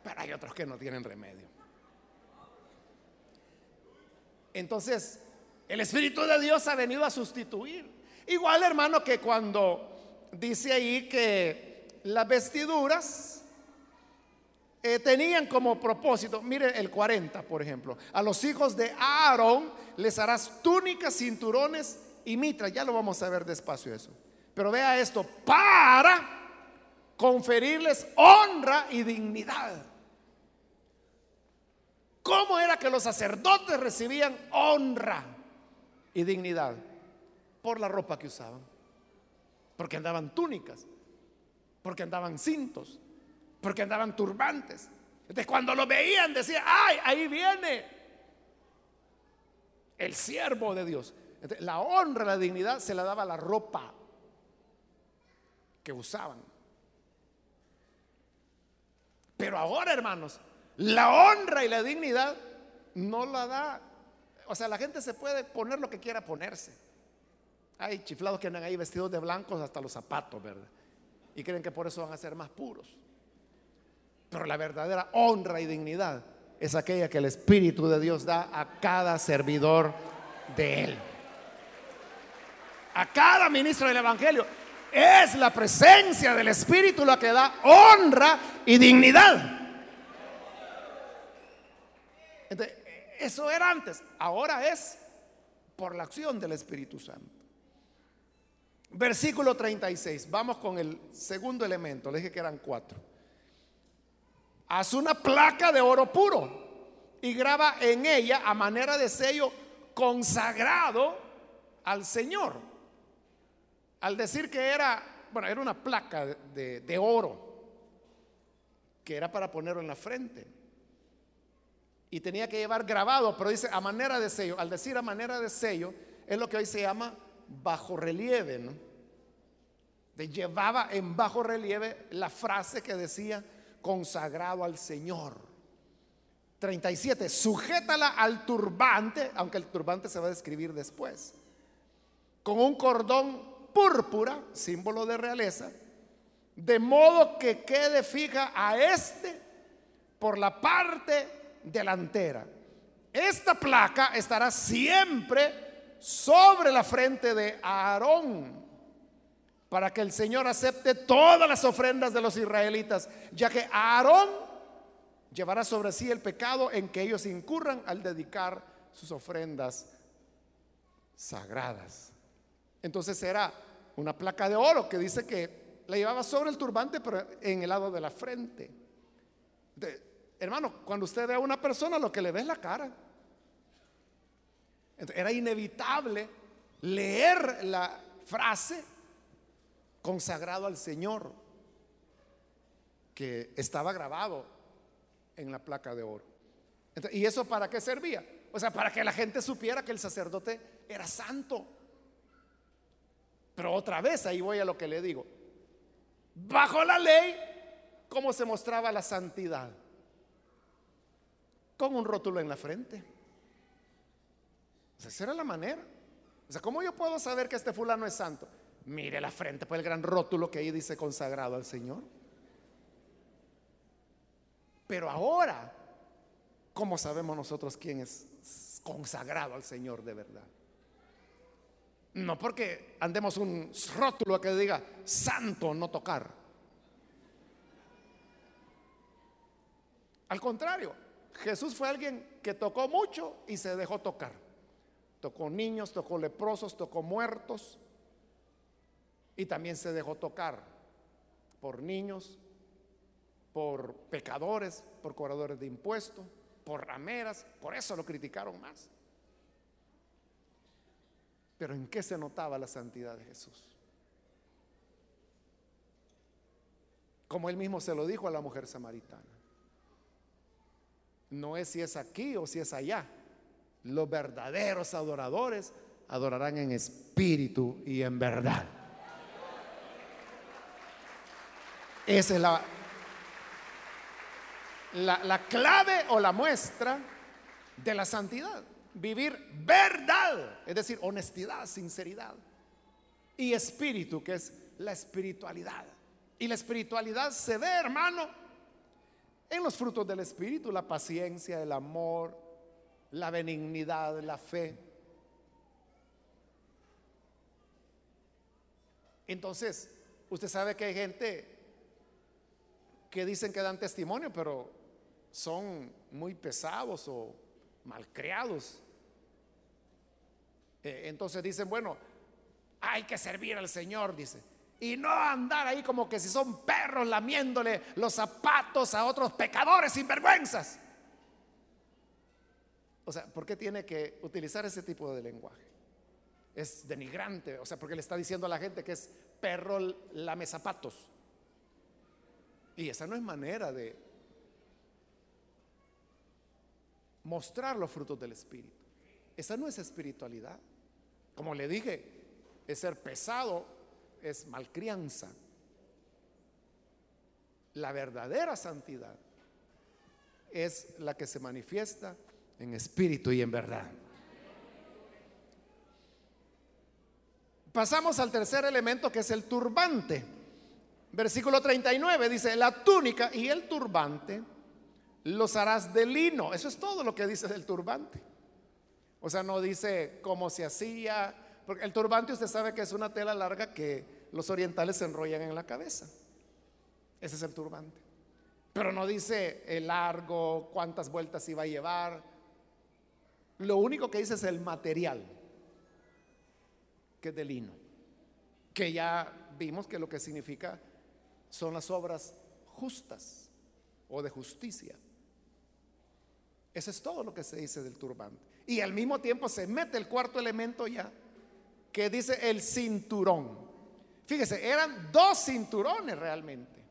Pero hay otros que no tienen remedio. Entonces, el Espíritu de Dios ha venido a sustituir. Igual, hermano, que cuando dice ahí que las vestiduras eh, tenían como propósito, mire el 40, por ejemplo, a los hijos de Aarón les harás túnicas, cinturones y mitras. Ya lo vamos a ver despacio eso. Pero vea esto, para conferirles honra y dignidad. ¿Cómo era que los sacerdotes recibían honra y dignidad? Por la ropa que usaban. Porque andaban túnicas, porque andaban cintos, porque andaban turbantes. Entonces cuando lo veían decían, ay, ahí viene el siervo de Dios. la honra, la dignidad se la daba la ropa que usaban. Pero ahora, hermanos, la honra y la dignidad no la da. O sea, la gente se puede poner lo que quiera ponerse. Hay chiflados que andan ahí vestidos de blancos hasta los zapatos, ¿verdad? Y creen que por eso van a ser más puros. Pero la verdadera honra y dignidad es aquella que el Espíritu de Dios da a cada servidor de Él. A cada ministro del Evangelio. Es la presencia del Espíritu la que da honra y dignidad. Eso era antes, ahora es por la acción del Espíritu Santo. Versículo 36. Vamos con el segundo elemento. Le dije que eran cuatro. Haz una placa de oro puro y graba en ella a manera de sello consagrado al Señor. Al decir que era, bueno, era una placa de oro que era para ponerlo en la frente. Y tenía que llevar grabado, pero dice a manera de sello. Al decir a manera de sello, es lo que hoy se llama bajo relieve. De llevaba en bajo relieve la frase que decía consagrado al Señor. 37, sujétala al turbante, aunque el turbante se va a describir después, con un cordón púrpura, símbolo de realeza, de modo que quede fija a este por la parte delantera. Esta placa estará siempre sobre la frente de Aarón para que el Señor acepte todas las ofrendas de los israelitas, ya que Aarón llevará sobre sí el pecado en que ellos incurran al dedicar sus ofrendas sagradas. Entonces era una placa de oro que dice que la llevaba sobre el turbante, pero en el lado de la frente. Hermano, cuando usted ve a una persona, lo que le ve es la cara. era inevitable leer la frase consagrado al Señor, que estaba grabado en la placa de oro. ¿Y eso para qué servía? O sea, para que la gente supiera que el sacerdote era santo. Pero otra vez, ahí voy a lo que le digo. Bajo la ley, ¿cómo se mostraba la santidad? Con un rótulo en la frente. esa era la manera. O sea, ¿cómo yo puedo saber que este fulano es santo? Mire la frente, pues el gran rótulo que ahí dice consagrado al Señor. Pero ahora, ¿cómo sabemos nosotros quién es consagrado al Señor de verdad? No porque andemos un rótulo que diga santo no tocar. Al contrario, Jesús fue alguien que tocó mucho y se dejó tocar. Tocó niños, tocó leprosos, tocó muertos y también se dejó tocar por niños, por pecadores, por cobradores de impuestos, por rameras, por eso lo criticaron más. Pero ¿en qué se notaba la santidad de Jesús? Como él mismo se lo dijo a la mujer samaritana. No es si es aquí o si es allá. Los verdaderos adoradores adorarán en espíritu y en verdad. Esa es la, la, clave o la muestra de la santidad. Vivir verdad, es decir, honestidad, sinceridad. Y espíritu, que es la espiritualidad. Y la espiritualidad se ve, hermano, en los frutos del espíritu, la paciencia, el amor, la benignidad, la fe. Entonces, usted sabe que hay gente que dicen que dan testimonio, pero son muy pesados o malcriados. Eh, entonces dicen, bueno, hay que servir al Señor, dice. Y no andar ahí como que si son perros lamiéndole los zapatos a otros pecadores sin vergüenzas. O sea, ¿por qué tiene que utilizar ese tipo de lenguaje? Es denigrante, o sea, porque le está diciendo a la gente que es perro lame zapatos. Y esa no es manera de mostrar los frutos del Espíritu. Esa no es espiritualidad. Como le dije, es ser pesado, es malcrianza. La verdadera santidad es la que se manifiesta en espíritu y en verdad. Pasamos al tercer elemento que es el turbante. Versículo 39 dice, la túnica y el turbante los harás de lino. Eso es todo lo que dice del turbante. O sea, no dice cómo se hacía, porque el turbante usted sabe que es una tela larga que los orientales se enrollan en la cabeza. Ese es el turbante. Pero no dice el largo, cuántas vueltas iba a llevar. Lo único que dice es el material, que es de lino. que ya vimos que lo que significa son las obras justas o de justicia. Eso es todo lo que se dice del turbante. Y al mismo tiempo se mete el cuarto elemento ya, que dice el cinturón. Fíjese, eran dos cinturones realmente.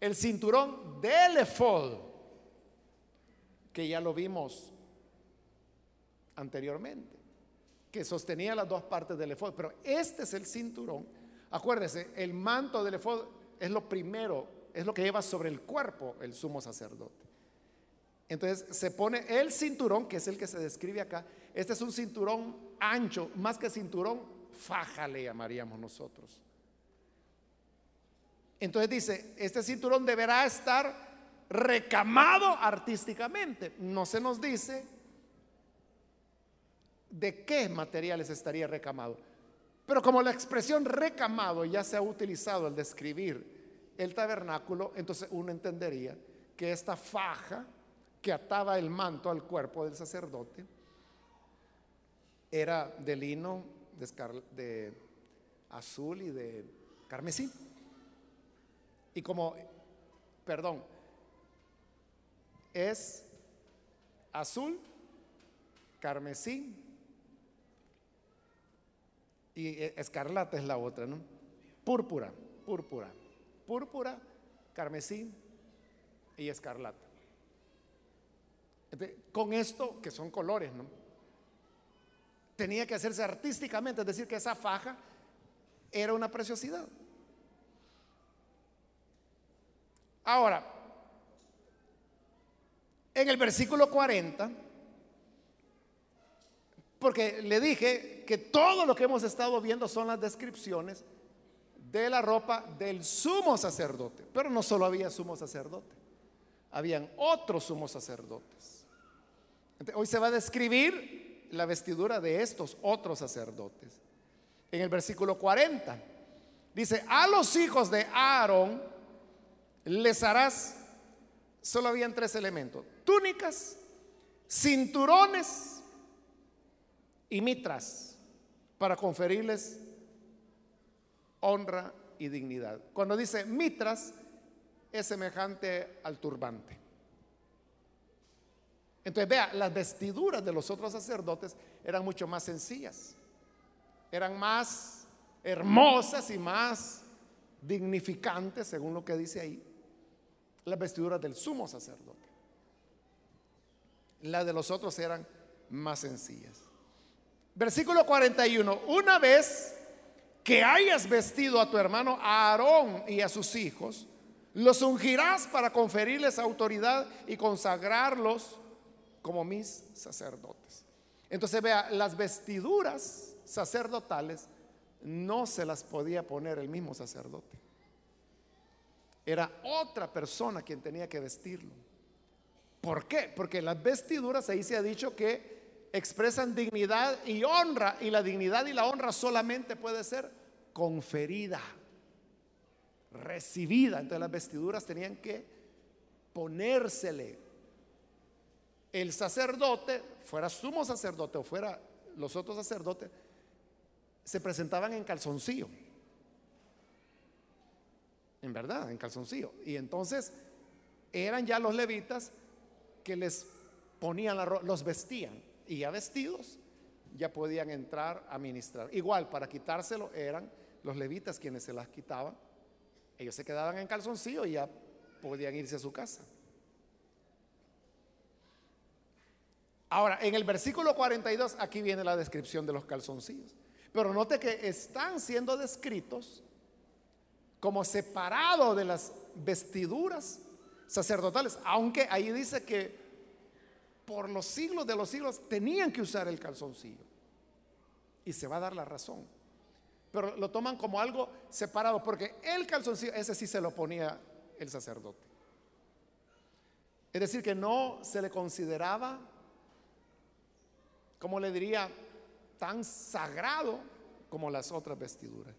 El cinturón del efod, que ya lo vimos anteriormente, que sostenía las dos partes del efod. Pero este es el cinturón. Acuérdese, el manto del efod es lo primero, es lo que lleva sobre el cuerpo el sumo sacerdote. Entonces se pone el cinturón, que es el que se describe acá. Este es un cinturón ancho, más que cinturón, faja le llamaríamos nosotros. Entonces dice, este cinturón deberá estar recamado artísticamente. No se nos dice de qué materiales estaría recamado. Pero como la expresión recamado ya se ha utilizado al describir el tabernáculo, entonces uno entendería que esta faja que ataba el manto al cuerpo del sacerdote era de lino, de, azul y de carmesí. Y como, perdón, es azul, carmesí y e, escarlata es la otra, ¿no? Púrpura, púrpura, púrpura, carmesí y escarlata. con esto, que son colores, ¿no? Tenía que hacerse artísticamente, es decir, que esa faja era una preciosidad. Ahora, en el versículo 40, porque le dije que todo lo que hemos estado viendo son las descripciones de la ropa del sumo sacerdote. Pero no solo había sumo sacerdote, habían otros sumos sacerdotes. hoy se va a describir la vestidura de estos otros sacerdotes. En el versículo 40 dice, a los hijos de Aarón les harás, solo habían tres elementos, túnicas, cinturones y mitras para conferirles honra y dignidad. Cuando dice mitras, es semejante al turbante. Entonces, vea, las vestiduras de los otros sacerdotes eran mucho más sencillas, eran más hermosas y más dignificantes, según lo que dice ahí, las vestiduras del sumo sacerdote. Las de los otros eran más sencillas. Versículo 41. Una vez que hayas vestido a tu hermano Aarón y a sus hijos, los ungirás para conferirles autoridad y consagrarlos como mis sacerdotes. Entonces vea, las vestiduras sacerdotales no se las podía poner el mismo sacerdote. Era otra persona quien tenía que vestirlo. ¿Por qué? Porque las vestiduras ahí se ha dicho que expresan dignidad y honra y la dignidad y la honra solamente puede ser conferida, recibida. Entonces las vestiduras tenían que ponérsele. El sacerdote, fuera sumo sacerdote o fuera los otros sacerdotes, se presentaban en calzoncillo. En verdad, en calzoncillo. Y entonces eran ya los levitas que les ponían la los vestían y ya vestidos ya podían entrar a ministrar. Igual, para quitárselo eran los levitas quienes se las quitaban. Ellos se quedaban en calzoncillo y ya podían irse a su casa. Ahora, en el versículo 42, aquí viene la descripción de los calzoncillos. Pero note que están siendo descritos como separados de las vestiduras sacerdotales, aunque ahí dice que por los siglos de los siglos tenían que usar el calzoncillo. Y se va a dar la razón. Pero lo toman como algo separado, porque el calzoncillo, ese sí se lo ponía el sacerdote. Es decir, que no se le consideraba, como le diría, tan sagrado como las otras vestiduras.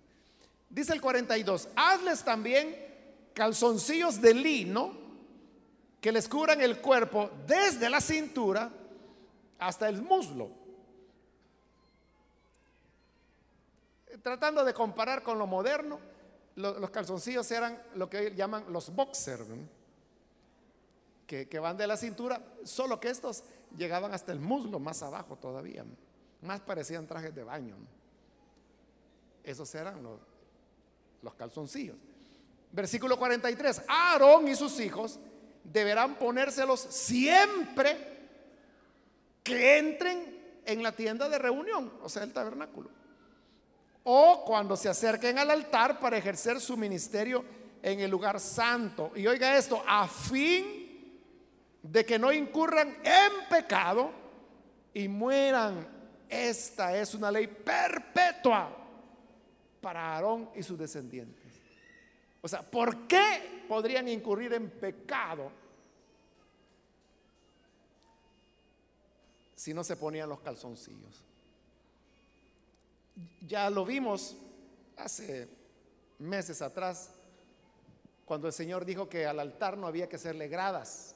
Dice el 42, hazles también calzoncillos de lino que les cubran el cuerpo desde la cintura hasta el muslo. tratando de comparar con lo moderno, los calzoncillos eran lo que llaman los boxers, que, que, van de la cintura, solo que estos llegaban hasta el muslo más abajo todavía, más parecían trajes de baño. Esos eran los, los calzoncillos. Versículo 43, Aarón y sus hijos deberán ponérselos siempre que entren en la tienda de reunión, o sea, el tabernáculo. O cuando se acerquen al altar para ejercer su ministerio en el lugar santo. Y oiga esto, a fin de que no incurran en pecado y mueran. Esta es una ley perpetua para Aarón y sus descendientes. O sea, ¿por qué podrían incurrir en pecado si no se ponían los calzoncillos? Ya lo vimos hace meses atrás, cuando el Señor dijo que al altar no había que hacerle gradas.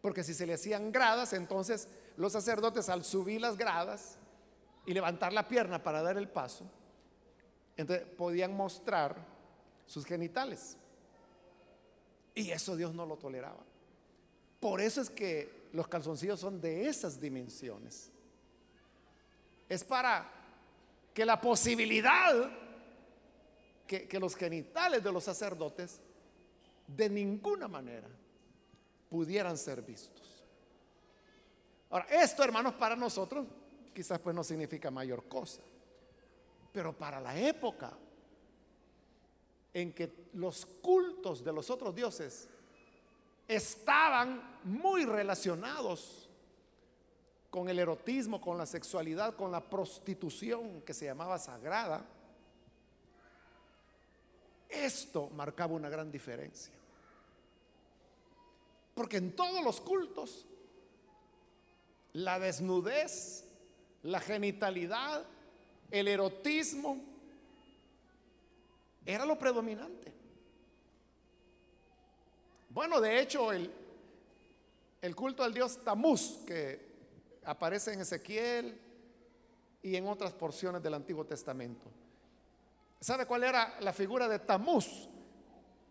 Porque si se le hacían gradas, entonces los sacerdotes al subir las gradas y levantar la pierna para dar el paso, entonces podían mostrar sus genitales. Y eso Dios no lo toleraba. Por eso es que los calzoncillos son de esas dimensiones. Es para que la posibilidad que, que los genitales de los sacerdotes de ninguna manera pudieran ser vistos. Ahora, esto, hermanos, para nosotros quizás pues no significa mayor cosa. Pero para la época en que los cultos de los otros dioses estaban muy relacionados con el erotismo, con la sexualidad, con la prostitución que se llamaba sagrada, esto marcaba una gran diferencia. Porque en todos los cultos, la desnudez, la genitalidad, el erotismo, era lo predominante. Bueno, de hecho, el, el culto al dios Tamuz, que aparece en Ezequiel y en otras porciones del Antiguo Testamento. ¿Sabe cuál era la figura de Tamuz?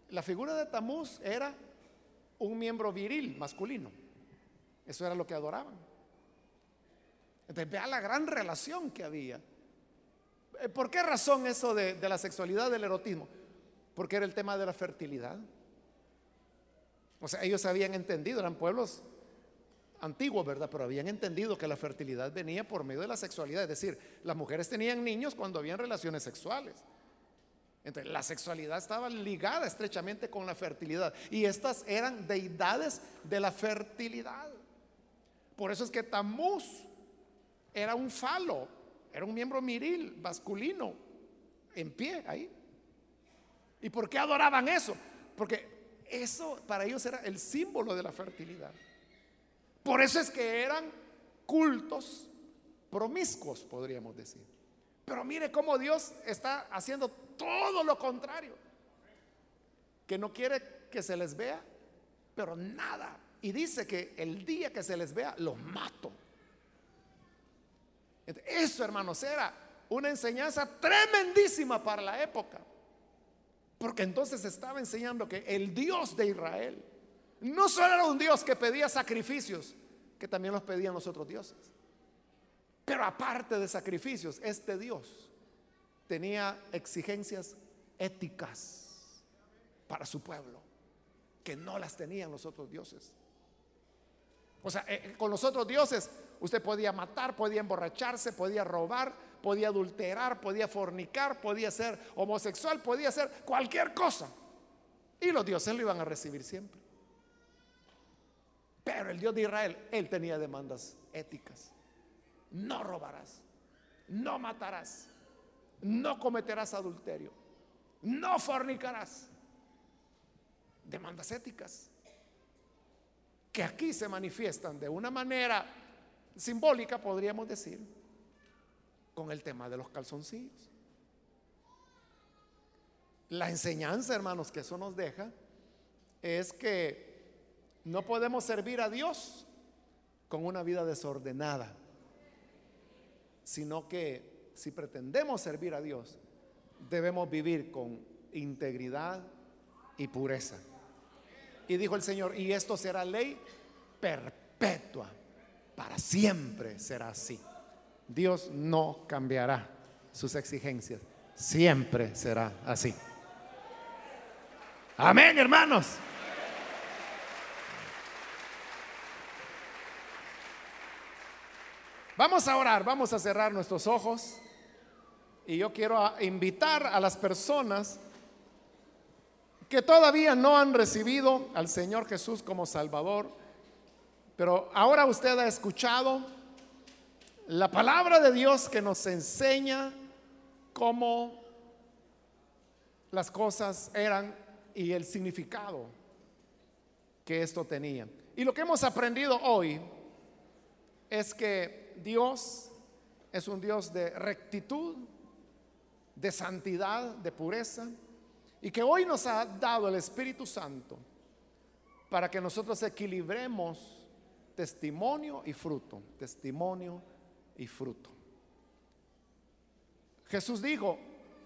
La figura de Tamuz era un miembro viril masculino. Eso era lo que adoraban. Entonces vea la gran relación que había eh, ¿Por qué razón eso de, la sexualidad, del erotismo? Porque era el tema de la fertilidad. O sea, ellos habían entendido, eran pueblos antiguos, ¿verdad? Pero habían entendido que la fertilidad venía por medio de la sexualidad. Es decir, las mujeres tenían niños cuando habían relaciones sexuales. Entonces, la sexualidad estaba ligada estrechamente con la fertilidad. Y estas eran deidades de la fertilidad. Por eso es que Tamuz era un falo, era un miembro miril, masculino, en pie ahí. ¿Y por qué adoraban eso? Porque eso para ellos era el símbolo de la fertilidad. Por eso es que eran cultos promiscuos, podríamos decir. Pero mire cómo Dios está haciendo todo lo contrario. Que no quiere que se les vea, pero nada. Y dice que el día que se les vea, los mato. Eso, hermanos, era una enseñanza tremendísima para la época. Porque entonces estaba enseñando que el Dios de Israel no solo era un Dios que pedía sacrificios, que también los pedían los otros dioses. Pero aparte de sacrificios, este Dios tenía exigencias éticas para su pueblo, que no las tenían los otros dioses. O sea, eh, con los otros dioses usted podía matar, podía emborracharse, podía robar, podía adulterar, podía fornicar, podía ser homosexual, podía hacer cualquier cosa. Y los dioses lo iban a recibir siempre. Pero el Dios de Israel, él tenía demandas éticas. No robarás, no matarás, no cometerás adulterio, no fornicarás. Demandas éticas que aquí se manifiestan de una manera simbólica, podríamos decir, con el tema de los calzoncillos. La enseñanza, hermanos, que eso nos deja es que no podemos servir a Dios con una vida desordenada, sino que si pretendemos servir a Dios, debemos vivir con integridad y pureza. Y dijo el Señor, y esto será ley perpetua, para siempre será así. Dios no cambiará sus exigencias, siempre será así. Amén, hermanos. Vamos a orar, vamos a cerrar nuestros ojos. Y yo quiero invitar a las personas que todavía no han recibido al Señor Jesús como Salvador, pero ahora usted ha escuchado la palabra de Dios que nos enseña cómo las cosas eran y el significado que esto tenía. Y lo que hemos aprendido hoy es que Dios es un Dios de rectitud, de santidad, de pureza, y que hoy nos ha dado el Espíritu Santo para que nosotros equilibremos testimonio y fruto, testimonio y fruto. Jesús dijo,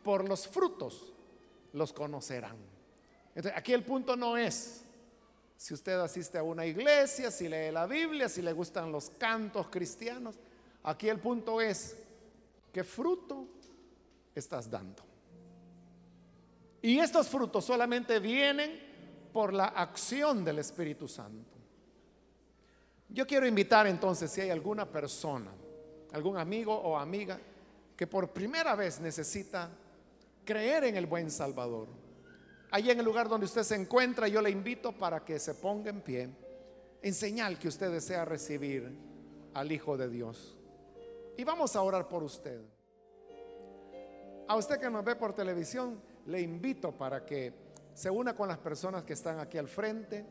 por los frutos los conocerán. Entonces, aquí el punto no es si usted asiste a una iglesia, si lee la Biblia, si le gustan los cantos cristianos. Aquí el punto es, ¿qué fruto estás dando? Y estos frutos solamente vienen por la acción del Espíritu Santo. Yo quiero invitar entonces si hay alguna persona, algún amigo o amiga que por primera vez necesita creer en el buen Salvador. Allí en el lugar donde usted se encuentra, yo le invito para que se ponga en pie en señal que usted desea recibir al Hijo de Dios. Y vamos a orar por usted. A usted que nos ve por televisión, le invito para que se una con las personas que están aquí al frente,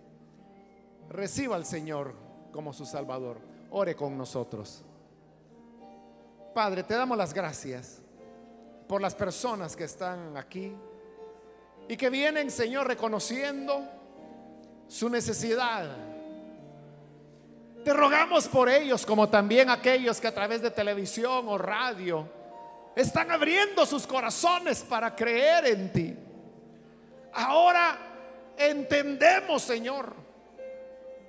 reciba al Señor como su Salvador. Ore con nosotros. Padre, te damos las gracias por las personas que están aquí y que vienen, Señor, reconociendo su necesidad. Te rogamos por ellos, como también aquellos que a través de televisión o radio están abriendo sus corazones para creer en ti. Ahora entendemos, Señor,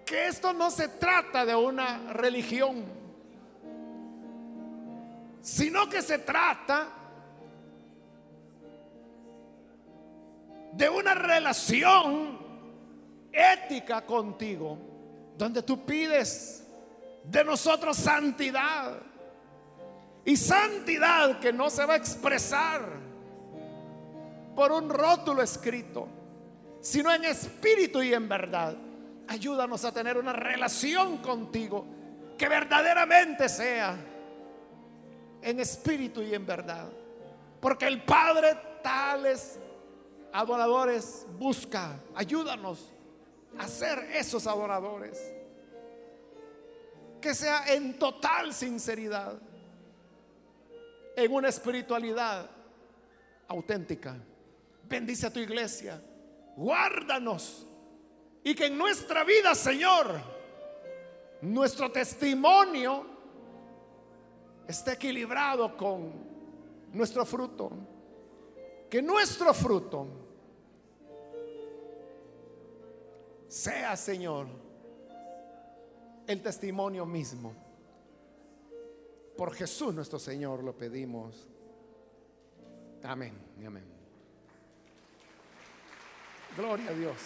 que esto no se trata de una religión, sino que se trata de una relación ética contigo, donde tú pides de nosotros santidad y santidad que no se va a expresar por un rótulo escrito, sino en espíritu y en verdad. Ayúdanos a tener una relación contigo que verdaderamente sea en espíritu y en verdad. Porque el Padre tales adoradores busca. Ayúdanos a ser esos adoradores. Que sea en total sinceridad en una espiritualidad auténtica. Bendice a tu iglesia, guárdanos y que en nuestra vida, Señor, nuestro testimonio esté equilibrado con nuestro fruto. Que nuestro fruto sea, Señor, el testimonio mismo por Jesús nuestro Señor lo pedimos. Amén amén. Gloria a Dios.